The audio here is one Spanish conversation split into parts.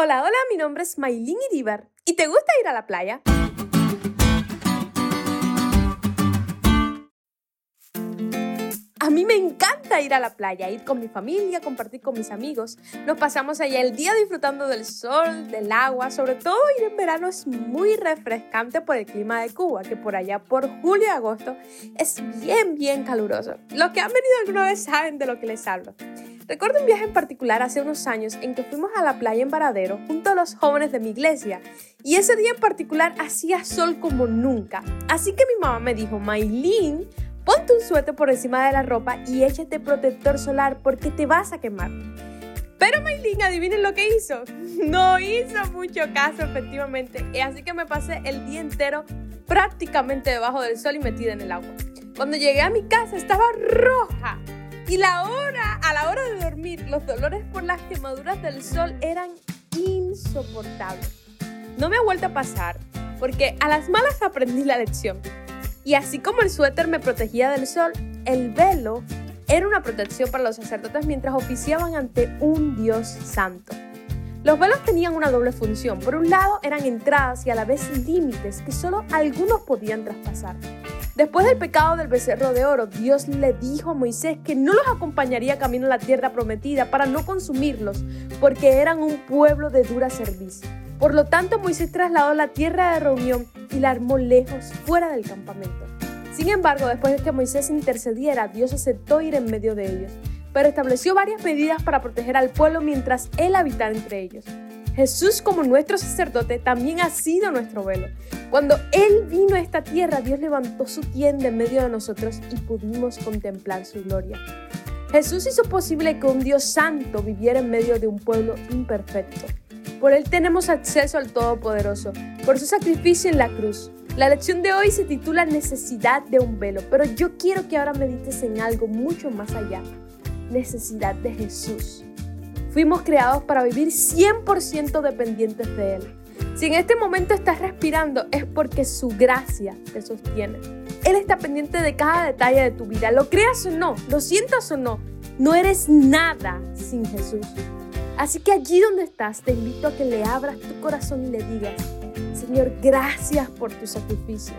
Hola, hola, mi nombre es Maylin Iribar. ¿Y te gusta ir a la playa? A mí me encanta ir a la playa, ir con mi familia, compartir con mis amigos. Nos pasamos allá el día disfrutando del sol, del agua. Sobre todo ir en verano es muy refrescante por el clima de Cuba, que por allá por julio y agosto es bien, bien caluroso. Los que han venido alguna vez saben de lo que les hablo. Recuerdo un viaje en particular hace unos años en que fuimos a la playa en Varadero junto a los jóvenes de mi iglesia y ese día en particular hacía sol como nunca. Así que mi mamá me dijo, Maylin, ponte un suéter por encima de la ropa y échate protector solar porque te vas a quemar. Pero Maylin, adivinen lo que hizo. No hizo mucho caso, efectivamente. Y así que me pasé el día entero prácticamente debajo del sol y metida en el agua. Cuando llegué a mi casa estaba roja y la hora, a la hora de dormir, los dolores por las quemaduras del sol eran insoportables. No me ha vuelto a pasar, porque a las malas aprendí la lección. Y así como el suéter me protegía del sol, el velo era una protección para los sacerdotes mientras oficiaban ante un Dios santo. Los velos tenían una doble función. Por un lado, eran entradas y a la vez límites que solo algunos podían traspasar. Después del pecado del becerro de oro, Dios le dijo a Moisés que no los acompañaría camino a la tierra prometida para no consumirlos, porque eran un pueblo de dura cerviz. Por lo tanto, Moisés trasladó la tierra de reunión y la armó lejos, fuera del campamento. Sin embargo, después de que Moisés intercediera, Dios aceptó ir en medio de ellos, pero estableció varias medidas para proteger al pueblo mientras él habitara entre ellos. Jesús como nuestro sacerdote también ha sido nuestro velo. Cuando Él vino a esta tierra, Dios levantó su tienda en medio de nosotros y pudimos contemplar su gloria. Jesús hizo posible que un Dios santo viviera en medio de un pueblo imperfecto. Por Él tenemos acceso al Todopoderoso, por su sacrificio en la cruz. La lección de hoy se titula Necesidad de un velo, pero yo quiero que ahora medites en algo mucho más allá. Necesidad de Jesús. Fuimos creados para vivir 100% dependientes de Él. Si en este momento estás respirando es porque su gracia te sostiene. Él está pendiente de cada detalle de tu vida, lo creas o no, lo sientas o no, no eres nada sin Jesús. Así que allí donde estás, te invito a que le abras tu corazón y le digas, Señor, gracias por tu sacrificio.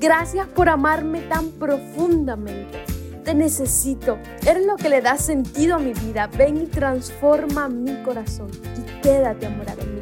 Gracias por amarme tan profundamente. Te necesito. Eres lo que le da sentido a mi vida. Ven y transforma mi corazón y quédate a morar en mí.